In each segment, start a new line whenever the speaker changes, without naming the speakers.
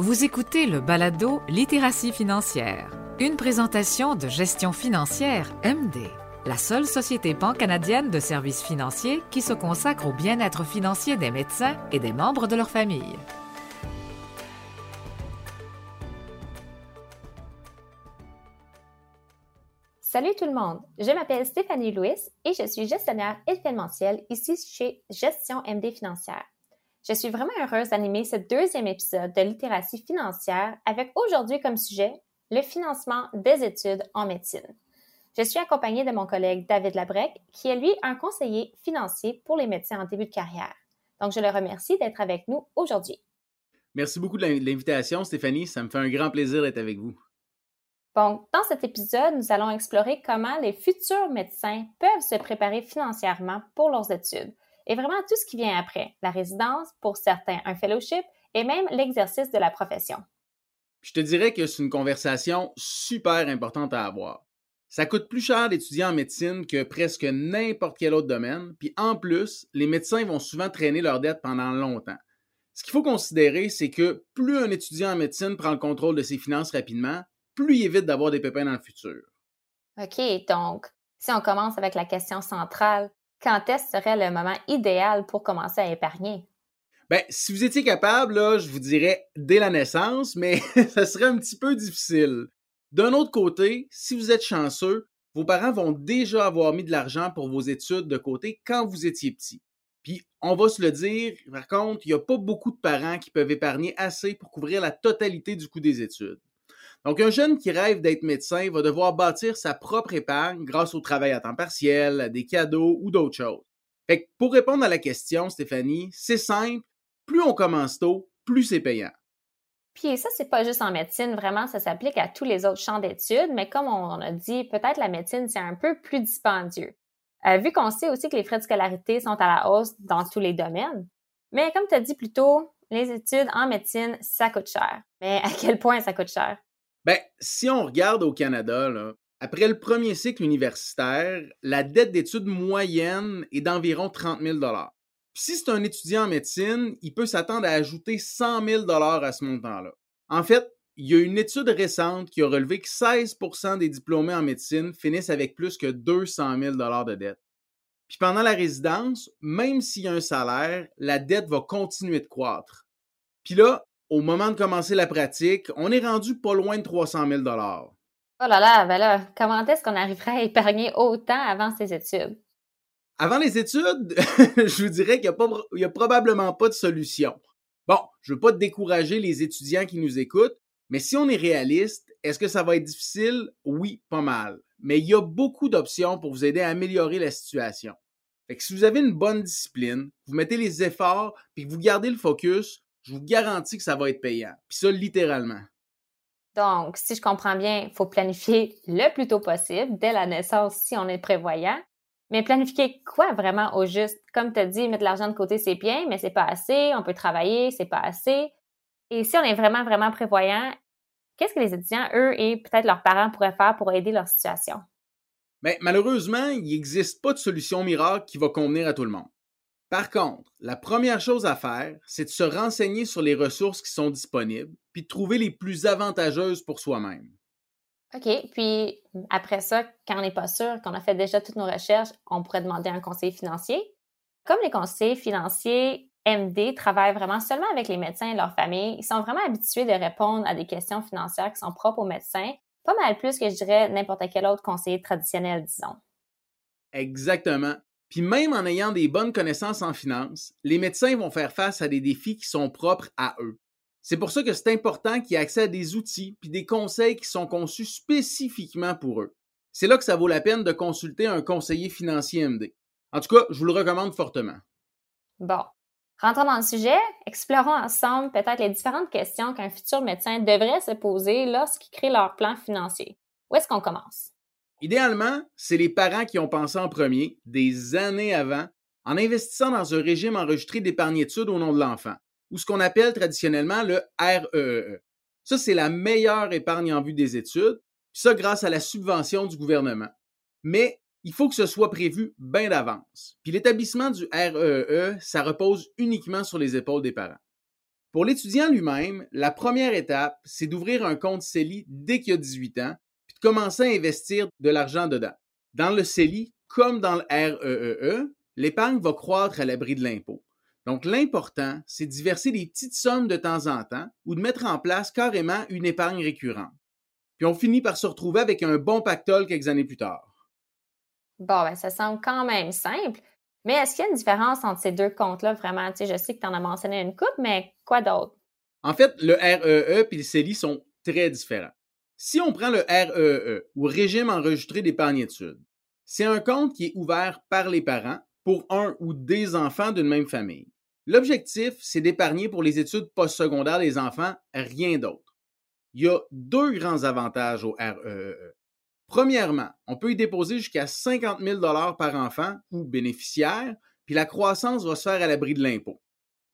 Vous écoutez le balado Littératie financière, une présentation de gestion financière MD, la seule société pan-canadienne de services financiers qui se consacre au bien-être financier des médecins et des membres de leur famille.
Salut tout le monde, je m'appelle Stéphanie Louis et je suis gestionnaire événementielle ici chez Gestion MD Financière. Je suis vraiment heureuse d'animer ce deuxième épisode de littératie financière avec aujourd'hui comme sujet le financement des études en médecine. Je suis accompagnée de mon collègue David Labrec, qui est lui un conseiller financier pour les médecins en début de carrière. Donc, je le remercie d'être avec nous aujourd'hui.
Merci beaucoup de l'invitation, Stéphanie. Ça me fait un grand plaisir d'être avec vous.
Bon, dans cet épisode, nous allons explorer comment les futurs médecins peuvent se préparer financièrement pour leurs études et vraiment tout ce qui vient après, la résidence, pour certains un fellowship et même l'exercice de la profession.
Je te dirais que c'est une conversation super importante à avoir. Ça coûte plus cher d'étudier en médecine que presque n'importe quel autre domaine, puis en plus, les médecins vont souvent traîner leurs dettes pendant longtemps. Ce qu'il faut considérer, c'est que plus un étudiant en médecine prend le contrôle de ses finances rapidement, plus il évite d'avoir des pépins dans le futur.
OK, donc, si on commence avec la question centrale, quand est-ce serait le moment idéal pour commencer à épargner?
Ben, si vous étiez capable, je vous dirais dès la naissance, mais ça serait un petit peu difficile. D'un autre côté, si vous êtes chanceux, vos parents vont déjà avoir mis de l'argent pour vos études de côté quand vous étiez petit. Puis, on va se le dire, par contre, il n'y a pas beaucoup de parents qui peuvent épargner assez pour couvrir la totalité du coût des études. Donc, un jeune qui rêve d'être médecin va devoir bâtir sa propre épargne grâce au travail à temps partiel, à des cadeaux ou d'autres choses. Fait pour répondre à la question, Stéphanie, c'est simple. Plus on commence tôt, plus c'est payant.
Puis ça, c'est pas juste en médecine, vraiment, ça s'applique à tous les autres champs d'études, mais comme on a dit, peut-être la médecine, c'est un peu plus dispendieux. Euh, vu qu'on sait aussi que les frais de scolarité sont à la hausse dans tous les domaines. Mais comme tu as dit plus tôt, les études en médecine, ça coûte cher. Mais à quel point ça coûte cher?
Ben, si on regarde au Canada, après le premier cycle universitaire, la dette d'études moyenne est d'environ 30 000 si c'est un étudiant en médecine, il peut s'attendre à ajouter 100 000 à ce montant-là. En fait, il y a une étude récente qui a relevé que 16% des diplômés en médecine finissent avec plus que 200 000 de dette. Puis pendant la résidence, même s'il y a un salaire, la dette va continuer de croître. Puis là, au moment de commencer la pratique, on est rendu pas loin de 300 000
Oh là là, ben là, comment est-ce qu'on arriverait à épargner autant avant ces études?
Avant les études, je vous dirais qu'il n'y a, probablement pas de solution. Bon, je ne veux pas décourager les étudiants qui nous écoutent, mais si on est réaliste, est-ce que ça va être difficile? Oui, pas mal. Mais il y a beaucoup d'options pour vous aider à améliorer la situation. Fait que si vous avez une bonne discipline, vous mettez les efforts, puis que vous gardez le focus, je vous garantis que ça va être payant. Puis ça, littéralement.
Donc, si je comprends bien, il faut planifier le plus tôt possible, dès la naissance, si on est prévoyant. Mais planifier quoi vraiment au juste? Comme tu as dit, mettre l'argent de côté, c'est bien, mais c'est pas assez. On peut travailler, c'est pas assez. Et si on est vraiment, vraiment prévoyant, qu'est-ce que les étudiants, eux, et peut-être leurs parents pourraient faire pour aider leur situation?
Mais ben, malheureusement, il n'existe pas de solution miracle qui va convenir à tout le monde. Par contre, la première chose à faire, c'est de se renseigner sur les ressources qui sont disponibles, puis de trouver les plus avantageuses pour soi-même.
OK. Puis après ça, quand on n'est pas sûr, qu'on a fait déjà toutes nos recherches, on pourrait demander un conseiller financier. Comme les conseillers financiers MD travaillent vraiment seulement avec les médecins et leurs familles, ils sont vraiment habitués de répondre à des questions financières qui sont propres aux médecins, pas mal plus que je dirais n'importe quel autre conseiller traditionnel, disons.
Exactement. Puis même en ayant des bonnes connaissances en finance, les médecins vont faire face à des défis qui sont propres à eux. C'est pour ça que c'est important qu'ils aient accès à des outils puis des conseils qui sont conçus spécifiquement pour eux. C'est là que ça vaut la peine de consulter un conseiller financier MD. En tout cas, je vous le recommande fortement.
Bon. Rentrons dans le sujet, explorons ensemble peut-être les différentes questions qu'un futur médecin devrait se poser lorsqu'il crée leur plan financier. Où est-ce qu'on commence?
Idéalement, c'est les parents qui ont pensé en premier, des années avant, en investissant dans un régime enregistré d'épargne études au nom de l'enfant, ou ce qu'on appelle traditionnellement le REE. E. Ça, c'est la meilleure épargne en vue des études, ça grâce à la subvention du gouvernement. Mais il faut que ce soit prévu bien d'avance. Puis l'établissement du REE, e, ça repose uniquement sur les épaules des parents. Pour l'étudiant lui-même, la première étape, c'est d'ouvrir un compte CELI dès qu'il a 18 ans, puis de commencer à investir de l'argent dedans. Dans le CELI, comme dans le REEE, e, l'épargne va croître à l'abri de l'impôt. Donc, l'important, c'est de verser des petites sommes de temps en temps ou de mettre en place carrément une épargne récurrente. Puis on finit par se retrouver avec un bon pactole quelques années plus tard.
Bon, ben, ça semble quand même simple. Mais est-ce qu'il y a une différence entre ces deux comptes-là vraiment? Tu sais, je sais que tu en as mentionné une coupe, mais quoi d'autre?
En fait, le REE et le CELI sont très différents. Si on prend le REE, e, ou Régime enregistré d'épargne études, c'est un compte qui est ouvert par les parents pour un ou des enfants d'une même famille. L'objectif, c'est d'épargner pour les études postsecondaires des enfants, rien d'autre. Il y a deux grands avantages au REE. E. Premièrement, on peut y déposer jusqu'à 50 000 par enfant ou bénéficiaire, puis la croissance va se faire à l'abri de l'impôt.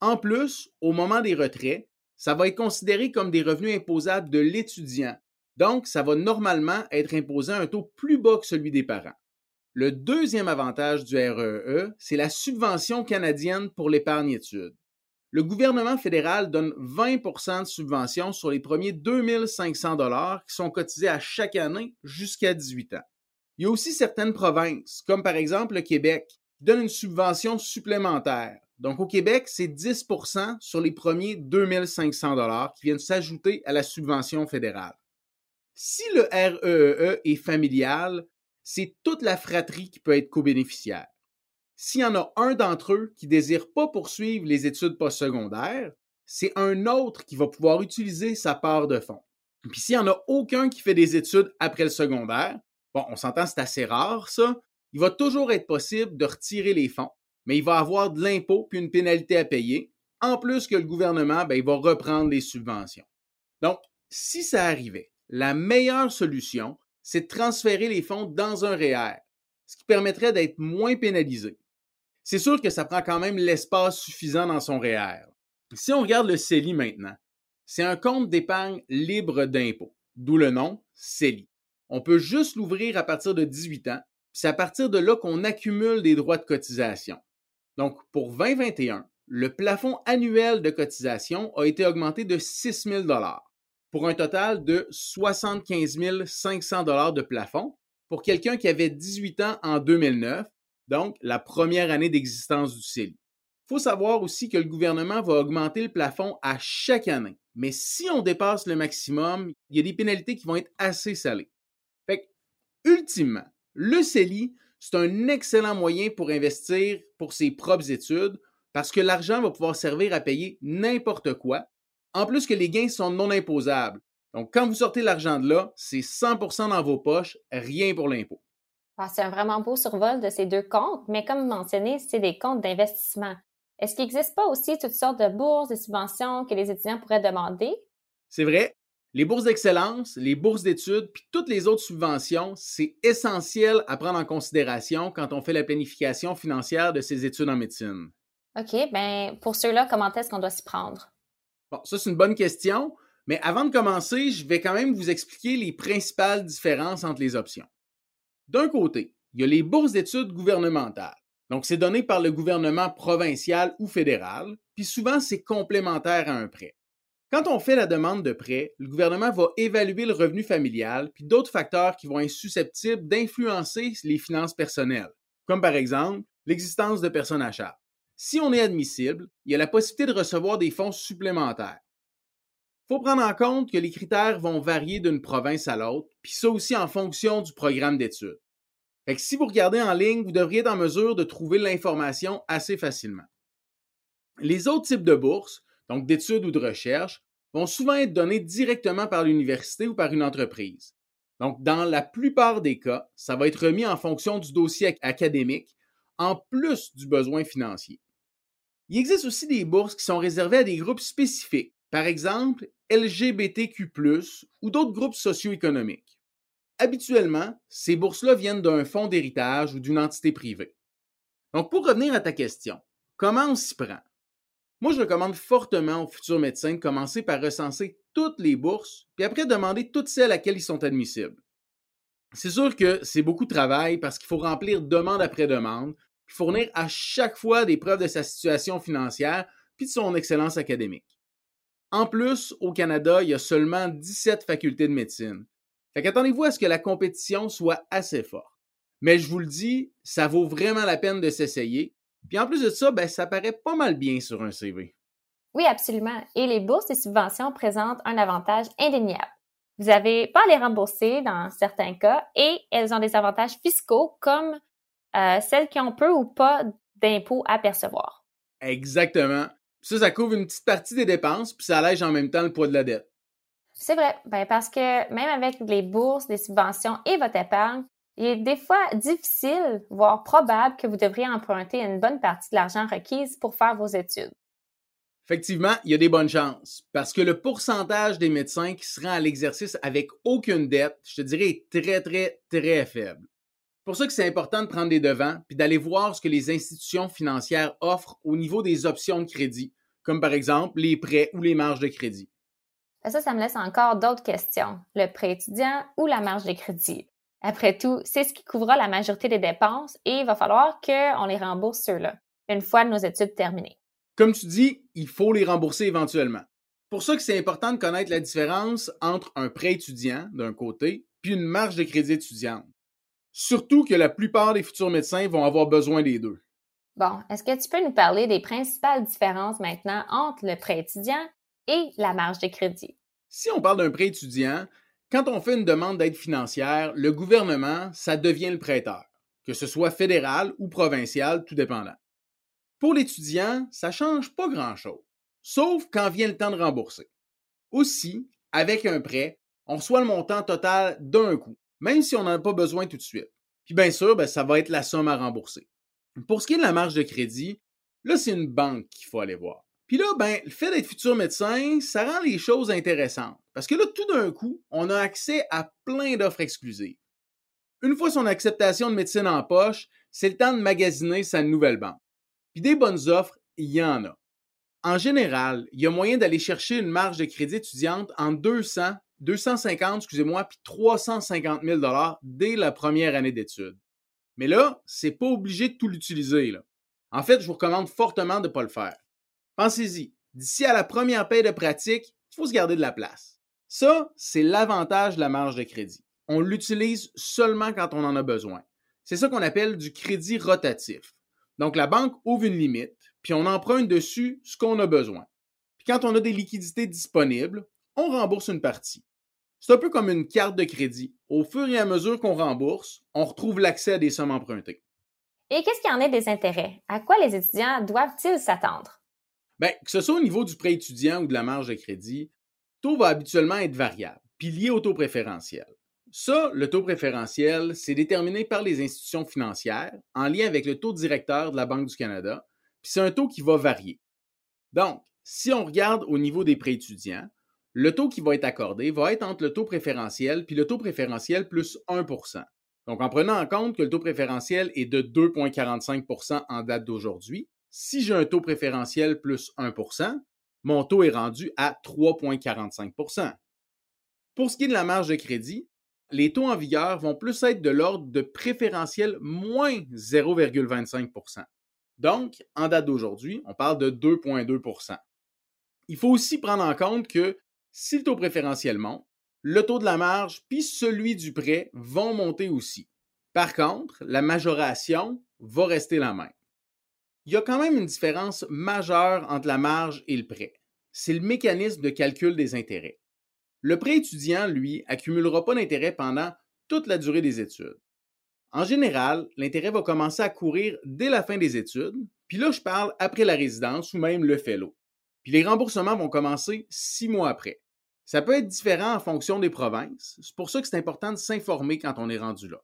En plus, au moment des retraits, ça va être considéré comme des revenus imposables de l'étudiant, donc ça va normalement être imposé à un taux plus bas que celui des parents. Le deuxième avantage du REE, e, c'est la subvention canadienne pour l'épargne études. Le gouvernement fédéral donne 20% de subvention sur les premiers 2500 dollars qui sont cotisés à chaque année jusqu'à 18 ans. Il y a aussi certaines provinces, comme par exemple le Québec, qui donnent une subvention supplémentaire. Donc au Québec, c'est 10% sur les premiers 2500 dollars qui viennent s'ajouter à la subvention fédérale. Si le REE e est familial, c'est toute la fratrie qui peut être co-bénéficiaire. S'il y en a un d'entre eux qui désire pas poursuivre les études postsecondaires, c'est un autre qui va pouvoir utiliser sa part de fonds. Puis s'il n'y en a aucun qui fait des études après le secondaire, bon, on s'entend, c'est assez rare ça, il va toujours être possible de retirer les fonds, mais il va avoir de l'impôt puis une pénalité à payer, en plus que le gouvernement, ben, il va reprendre les subventions. Donc, si ça arrivait, la meilleure solution, c'est de transférer les fonds dans un REER, ce qui permettrait d'être moins pénalisé. C'est sûr que ça prend quand même l'espace suffisant dans son REER. Si on regarde le CELI maintenant, c'est un compte d'épargne libre d'impôt, d'où le nom CELI. On peut juste l'ouvrir à partir de 18 ans, puis c'est à partir de là qu'on accumule des droits de cotisation. Donc, pour 2021, le plafond annuel de cotisation a été augmenté de 6 000 pour un total de 75 500 de plafond pour quelqu'un qui avait 18 ans en 2009, donc la première année d'existence du CELI. Il faut savoir aussi que le gouvernement va augmenter le plafond à chaque année. Mais si on dépasse le maximum, il y a des pénalités qui vont être assez salées. Fait ultimement, le CELI, c'est un excellent moyen pour investir pour ses propres études parce que l'argent va pouvoir servir à payer n'importe quoi, en plus que les gains sont non imposables. Donc, quand vous sortez l'argent de là, c'est 100% dans vos poches, rien pour l'impôt.
Ah, c'est un vraiment beau survol de ces deux comptes, mais comme mentionné, c'est des comptes d'investissement. Est-ce qu'il n'existe pas aussi toutes sortes de bourses et subventions que les étudiants pourraient demander?
C'est vrai. Les bourses d'excellence, les bourses d'études, puis toutes les autres subventions, c'est essentiel à prendre en considération quand on fait la planification financière de ses études en médecine.
OK, bien, pour ceux-là, comment est-ce qu'on doit s'y prendre?
Ça, c'est une bonne question, mais avant de commencer, je vais quand même vous expliquer les principales différences entre les options. D'un côté, il y a les bourses d'études gouvernementales. Donc, c'est donné par le gouvernement provincial ou fédéral, puis souvent, c'est complémentaire à un prêt. Quand on fait la demande de prêt, le gouvernement va évaluer le revenu familial, puis d'autres facteurs qui vont être susceptibles d'influencer les finances personnelles, comme par exemple l'existence de personnes à charge. Si on est admissible, il y a la possibilité de recevoir des fonds supplémentaires. Il faut prendre en compte que les critères vont varier d'une province à l'autre, puis ça aussi en fonction du programme d'études. Si vous regardez en ligne, vous devriez être en mesure de trouver l'information assez facilement. Les autres types de bourses, donc d'études ou de recherche, vont souvent être donnés directement par l'université ou par une entreprise. Donc, dans la plupart des cas, ça va être remis en fonction du dossier académique, en plus du besoin financier. Il existe aussi des bourses qui sont réservées à des groupes spécifiques, par exemple LGBTQ, ou d'autres groupes socio-économiques. Habituellement, ces bourses-là viennent d'un fonds d'héritage ou d'une entité privée. Donc, pour revenir à ta question, comment on s'y prend? Moi, je recommande fortement aux futurs médecins de commencer par recenser toutes les bourses, puis après demander toutes celles à laquelle ils sont admissibles. C'est sûr que c'est beaucoup de travail parce qu'il faut remplir demande après demande, puis fournir à chaque fois des preuves de sa situation financière puis de son excellence académique. En plus, au Canada, il y a seulement 17 facultés de médecine. Fait qu'attendez-vous à ce que la compétition soit assez forte. Mais je vous le dis, ça vaut vraiment la peine de s'essayer. Puis en plus de ça, ben, ça paraît pas mal bien sur un CV.
Oui, absolument. Et les bourses et subventions présentent un avantage indéniable. Vous n'avez pas à les rembourser dans certains cas et elles ont des avantages fiscaux comme euh, celles qui ont peu ou pas d'impôts à percevoir.
Exactement. Ça, ça couvre une petite partie des dépenses, puis ça allège en même temps le poids de la dette.
C'est vrai, ben parce que même avec les bourses, les subventions et votre épargne, il est des fois difficile, voire probable, que vous devriez emprunter une bonne partie de l'argent requise pour faire vos études.
Effectivement, il y a des bonnes chances, parce que le pourcentage des médecins qui se rend à l'exercice avec aucune dette, je te dirais, est très, très, très faible. C'est pour ça que c'est important de prendre des devants, puis d'aller voir ce que les institutions financières offrent au niveau des options de crédit, comme par exemple les prêts ou les marges de crédit.
Ça, ça me laisse encore d'autres questions. Le prêt étudiant ou la marge de crédit? Après tout, c'est ce qui couvrira la majorité des dépenses et il va falloir qu'on les rembourse ceux-là, une fois nos études terminées.
Comme tu dis, il faut les rembourser éventuellement. Pour ça que c'est important de connaître la différence entre un prêt étudiant, d'un côté, puis une marge de crédit étudiante. Surtout que la plupart des futurs médecins vont avoir besoin des deux.
Bon, est-ce que tu peux nous parler des principales différences maintenant entre le prêt étudiant et la marge de crédit?
Si on parle d'un prêt étudiant, quand on fait une demande d'aide financière, le gouvernement, ça devient le prêteur, que ce soit fédéral ou provincial, tout dépendant. Pour l'étudiant, ça ne change pas grand-chose, sauf quand vient le temps de rembourser. Aussi, avec un prêt, on reçoit le montant total d'un coup, même si on n'en a pas besoin tout de suite. Puis bien sûr, ben, ça va être la somme à rembourser. Pour ce qui est de la marge de crédit, là, c'est une banque qu'il faut aller voir. Puis là, ben, le fait d'être futur médecin, ça rend les choses intéressantes. Parce que là, tout d'un coup, on a accès à plein d'offres exclusives. Une fois son acceptation de médecine en poche, c'est le temps de magasiner sa nouvelle banque. Puis des bonnes offres, il y en a. En général, il y a moyen d'aller chercher une marge de crédit étudiante en 200, 250, excusez-moi, puis 350 000 dès la première année d'études. Mais là, c'est pas obligé de tout l'utiliser. En fait, je vous recommande fortement de ne pas le faire. Pensez-y, d'ici à la première paie de pratique, il faut se garder de la place. Ça, c'est l'avantage de la marge de crédit. On l'utilise seulement quand on en a besoin. C'est ça qu'on appelle du crédit rotatif. Donc, la banque ouvre une limite, puis on emprunte dessus ce qu'on a besoin. Puis quand on a des liquidités disponibles, on rembourse une partie. C'est un peu comme une carte de crédit. Au fur et à mesure qu'on rembourse, on retrouve l'accès à des sommes empruntées.
Et qu'est-ce qu'il y en est des intérêts? À quoi les étudiants doivent-ils s'attendre?
Bien, que ce soit au niveau du prêt étudiant ou de la marge de crédit, le taux va habituellement être variable, puis lié au taux préférentiel. Ça, le taux préférentiel, c'est déterminé par les institutions financières en lien avec le taux directeur de la Banque du Canada, puis c'est un taux qui va varier. Donc, si on regarde au niveau des prêts étudiants, le taux qui va être accordé va être entre le taux préférentiel puis le taux préférentiel plus 1% Donc, en prenant en compte que le taux préférentiel est de 2,45% en date d'aujourd'hui, si j'ai un taux préférentiel plus 1% mon taux est rendu à 3,45% Pour ce qui est de la marge de crédit, les taux en vigueur vont plus être de l'ordre de préférentiel moins 0,25% Donc, en date d'aujourd'hui, on parle de 2,2% Il faut aussi prendre en compte que si le taux préférentiel monte, le taux de la marge puis celui du prêt vont monter aussi. Par contre, la majoration va rester la même il y a quand même une différence majeure entre la marge et le prêt. C'est le mécanisme de calcul des intérêts. Le prêt étudiant, lui, accumulera pas d'intérêt pendant toute la durée des études. En général, l'intérêt va commencer à courir dès la fin des études, puis là, je parle après la résidence ou même le fellow. Puis les remboursements vont commencer six mois après. Ça peut être différent en fonction des provinces. C'est pour ça que c'est important de s'informer quand on est rendu là.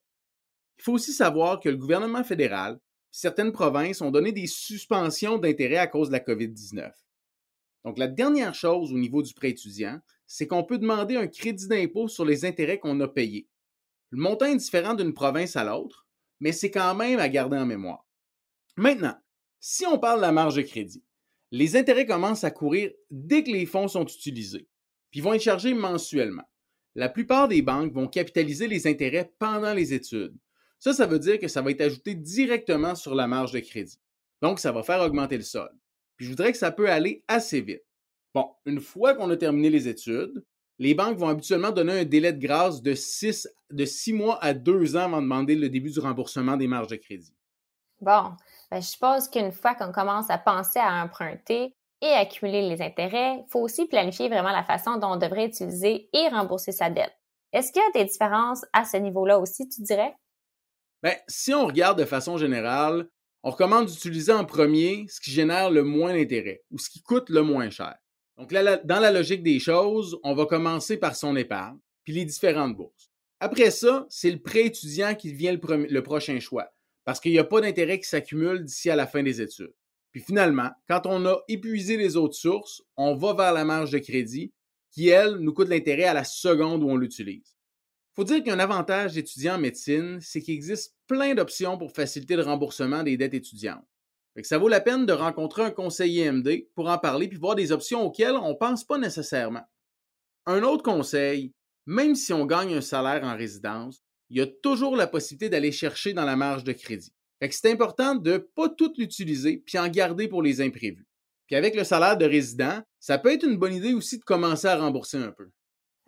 Il faut aussi savoir que le gouvernement fédéral certaines provinces ont donné des suspensions d'intérêt à cause de la COVID-19. Donc, la dernière chose au niveau du prêt étudiant, c'est qu'on peut demander un crédit d'impôt sur les intérêts qu'on a payés. Le montant est différent d'une province à l'autre, mais c'est quand même à garder en mémoire. Maintenant, si on parle de la marge de crédit, les intérêts commencent à courir dès que les fonds sont utilisés, puis vont être chargés mensuellement. La plupart des banques vont capitaliser les intérêts pendant les études, ça, ça veut dire que ça va être ajouté directement sur la marge de crédit. Donc, ça va faire augmenter le solde. Puis je voudrais que ça peut aller assez vite. Bon, une fois qu'on a terminé les études, les banques vont habituellement donner un délai de grâce de 6 de six mois à deux ans avant de demander le début du remboursement des marges de crédit.
Bon, ben, je suppose qu'une fois qu'on commence à penser à emprunter et accumuler les intérêts, il faut aussi planifier vraiment la façon dont on devrait utiliser et rembourser sa dette. Est-ce qu'il y a des différences à ce niveau-là aussi, tu dirais?
Bien, si on regarde de façon générale, on recommande d'utiliser en premier ce qui génère le moins d'intérêt ou ce qui coûte le moins cher. Donc, là, dans la logique des choses, on va commencer par son épargne, puis les différentes bourses. Après ça, c'est le prêt étudiant qui devient le, prochain choix, parce qu'il n'y a pas d'intérêt qui s'accumule d'ici à la fin des études. Puis finalement, quand on a épuisé les autres sources, on va vers la marge de crédit, qui, elle, nous coûte l'intérêt à la seconde où on l'utilise. Il faut dire qu'un avantage d'étudiant en médecine, c'est qu'il existe plein d'options pour faciliter le remboursement des dettes étudiantes ça vaut la peine de rencontrer un conseiller MD pour en parler puis voir des options auxquelles on ne pense pas nécessairement. Un autre conseil, même si on gagne un salaire en résidence, il y a toujours la possibilité d'aller chercher dans la marge de crédit. c'est important de ne pas tout l'utiliser puis en garder pour les imprévus. Puis avec le salaire de résident, ça peut être une bonne idée aussi de commencer à rembourser un peu.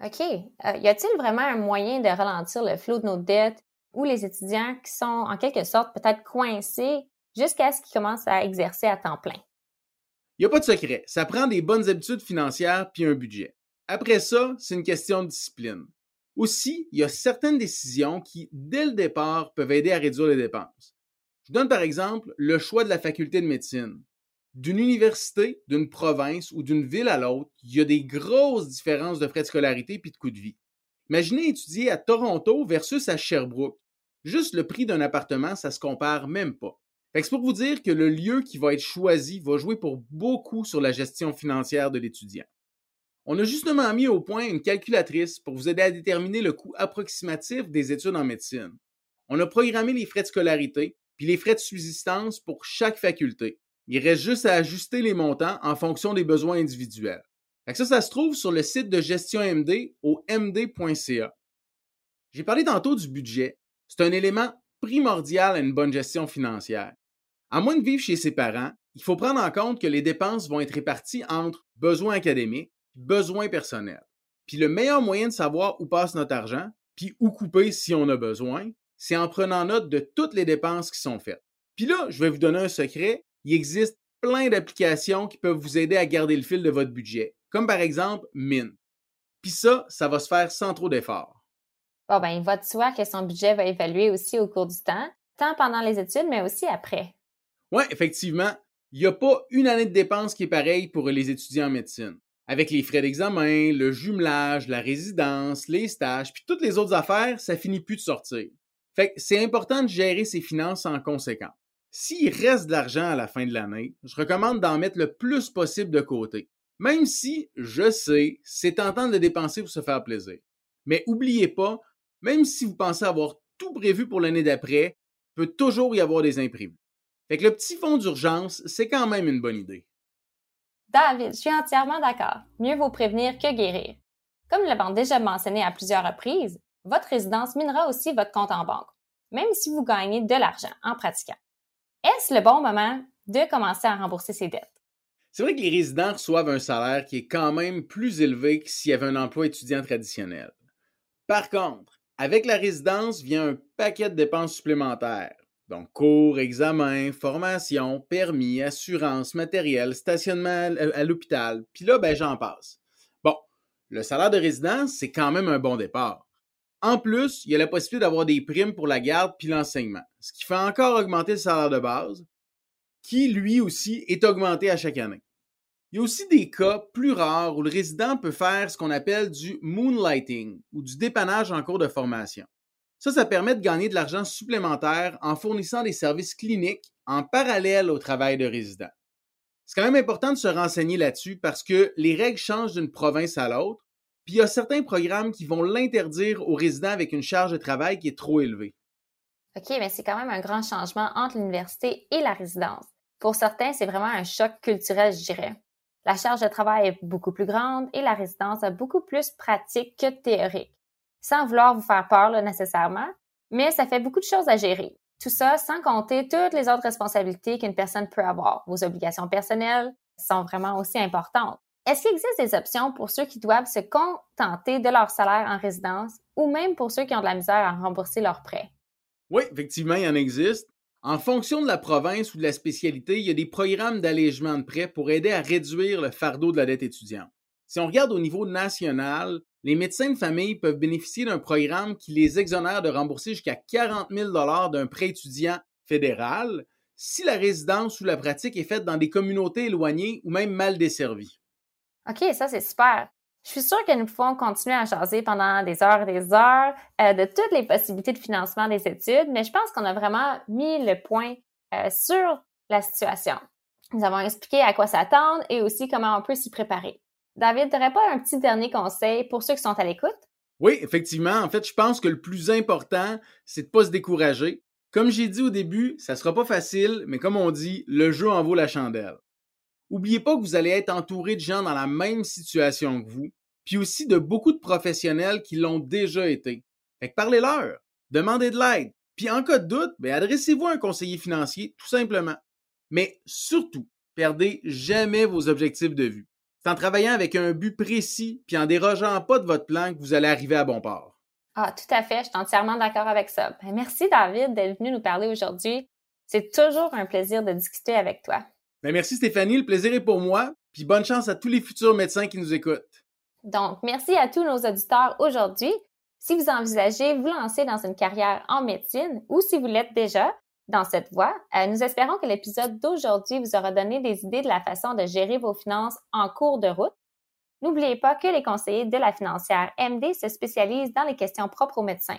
OK. Euh, y a-t-il vraiment un moyen de ralentir le flot de nos dettes ou les étudiants qui sont en quelque sorte peut-être coincés jusqu'à ce qu'ils commencent à exercer à temps plein.
Il n'y a pas de secret. Ça prend des bonnes habitudes financières puis un budget. Après ça, c'est une question de discipline. Aussi, il y a certaines décisions qui, dès le départ, peuvent aider à réduire les dépenses. Je donne par exemple le choix de la faculté de médecine. D'une université, d'une province ou d'une ville à l'autre, il y a des grosses différences de frais de scolarité puis de coût de vie. Imaginez étudier à Toronto versus à Sherbrooke. Juste le prix d'un appartement, ça se compare même pas c'est pour vous dire que le lieu qui va être choisi va jouer pour beaucoup sur la gestion financière de l'étudiant. On a justement mis au point une calculatrice pour vous aider à déterminer le coût approximatif des études en médecine. On a programmé les frais de scolarité puis les frais de subsistance pour chaque faculté. Il reste juste à ajuster les montants en fonction des besoins individuels. ça, ça se trouve sur le site de gestion MD au md.ca. J'ai parlé tantôt du budget. C'est un élément primordial à une bonne gestion financière. À moins de vivre chez ses parents, il faut prendre en compte que les dépenses vont être réparties entre besoins académiques et besoins personnels. Puis le meilleur moyen de savoir où passe notre argent, puis où couper si on a besoin, c'est en prenant note de toutes les dépenses qui sont faites. Puis là, je vais vous donner un secret, il existe plein d'applications qui peuvent vous aider à garder le fil de votre budget, comme par exemple Mint. Puis ça, ça va se faire sans trop d'efforts.
Bon, ben, il va de soi que son budget va évaluer aussi au cours du temps, tant pendant les études, mais aussi après.
Oui, effectivement, il n'y a pas une année de dépenses qui est pareille pour les étudiants en médecine. Avec les frais d'examen, le jumelage, la résidence, les stages, puis toutes les autres affaires, ça finit plus de sortir. Fait que c'est important de gérer ses finances en conséquence. S'il reste de l'argent à la fin de l'année, je recommande d'en mettre le plus possible de côté. Même si, je sais, c'est tentant de dépenser pour se faire plaisir. Mais oubliez pas, même si vous pensez avoir tout prévu pour l'année d'après, peut toujours y avoir des imprévus. Fait que le petit fonds d'urgence, c'est quand même une bonne idée.
David, je suis entièrement d'accord. Mieux vaut prévenir que guérir. Comme l'avons déjà mentionné à plusieurs reprises, votre résidence minera aussi votre compte en banque, même si vous gagnez de l'argent en pratiquant. Est-ce le bon moment de commencer à rembourser ses dettes?
C'est vrai que les résidents reçoivent un salaire qui est quand même plus élevé que s'il y avait un emploi étudiant traditionnel. Par contre, avec la résidence vient un paquet de dépenses supplémentaires donc, cours, examen, formation, permis, assurance, matériel, stationnement à l'hôpital. Puis là, ben, j'en passe. Bon, le salaire de résidence, c'est quand même un bon départ. En plus, il y a la possibilité d'avoir des primes pour la garde puis l'enseignement, ce qui fait encore augmenter le salaire de base, qui lui aussi est augmenté à chaque année. Il y a aussi des cas plus rares où le résident peut faire ce qu'on appelle du moonlighting ou du dépannage en cours de formation. Ça, ça permet de gagner de l'argent supplémentaire en fournissant des services cliniques en parallèle au travail de résident. C'est quand même important de se renseigner là-dessus parce que les règles changent d'une province à l'autre, puis il y a certains programmes qui vont l'interdire aux résidents avec une charge de travail qui est trop élevée.
OK, mais c'est quand même un grand changement entre l'université et la résidence. Pour certains, c'est vraiment un choc culturel, je dirais. La charge de travail est beaucoup plus grande et la résidence est beaucoup plus pratique que théorique sans vouloir vous faire peur nécessairement, mais ça fait beaucoup de choses à gérer. Tout ça sans compter toutes les autres responsabilités qu'une personne peut avoir. Vos obligations personnelles sont vraiment aussi importantes. Est-ce qu'il existe des options pour ceux qui doivent se contenter de leur salaire en résidence ou même pour ceux qui ont de la misère à rembourser leurs prêts?
Oui, effectivement, il y en existe. En fonction de la province ou de la spécialité, il y a des programmes d'allègement de prêts pour aider à réduire le fardeau de la dette étudiante. Si on regarde au niveau national, les médecins de famille peuvent bénéficier d'un programme qui les exonère de rembourser jusqu'à 40 000 d'un prêt étudiant fédéral si la résidence ou la pratique est faite dans des communautés éloignées ou même mal desservies.
OK, ça c'est super. Je suis sûre que nous pouvons continuer à jaser pendant des heures et des heures euh, de toutes les possibilités de financement des études, mais je pense qu'on a vraiment mis le point euh, sur la situation. Nous avons expliqué à quoi s'attendre et aussi comment on peut s'y préparer. David, t'aurais pas un petit dernier conseil pour ceux qui sont à l'écoute?
Oui, effectivement. En fait, je pense que le plus important, c'est de pas se décourager. Comme j'ai dit au début, ça sera pas facile, mais comme on dit, le jeu en vaut la chandelle. Oubliez pas que vous allez être entouré de gens dans la même situation que vous, puis aussi de beaucoup de professionnels qui l'ont déjà été. Fait que parlez-leur, demandez de l'aide, puis en cas de doute, ben adressez-vous à un conseiller financier, tout simplement. Mais surtout, perdez jamais vos objectifs de vue. C'est en travaillant avec un but précis puis en dérogeant pas de votre plan que vous allez arriver à bon port.
Ah, tout à fait, je suis entièrement d'accord avec ça. Ben, merci David d'être venu nous parler aujourd'hui. C'est toujours un plaisir de discuter avec toi.
Ben, merci Stéphanie, le plaisir est pour moi, puis bonne chance à tous les futurs médecins qui nous écoutent.
Donc, merci à tous nos auditeurs aujourd'hui. Si vous envisagez vous lancer dans une carrière en médecine ou si vous l'êtes déjà, dans cette voie. Euh, nous espérons que l'épisode d'aujourd'hui vous aura donné des idées de la façon de gérer vos finances en cours de route. N'oubliez pas que les conseillers de la financière MD se spécialisent dans les questions propres aux médecins.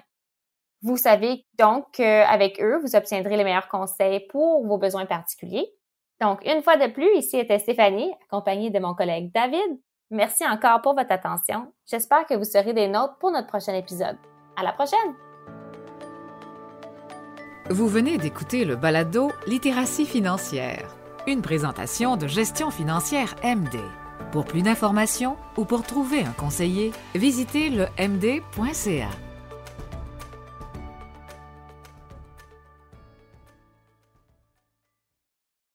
Vous savez donc qu'avec eux, vous obtiendrez les meilleurs conseils pour vos besoins particuliers. Donc, une fois de plus, ici était Stéphanie, accompagnée de mon collègue David. Merci encore pour votre attention. J'espère que vous serez des nôtres pour notre prochain épisode. À la prochaine!
Vous venez d'écouter le balado Littératie financière, une présentation de gestion financière MD. Pour plus d'informations ou pour trouver un conseiller, visitez le md.ca.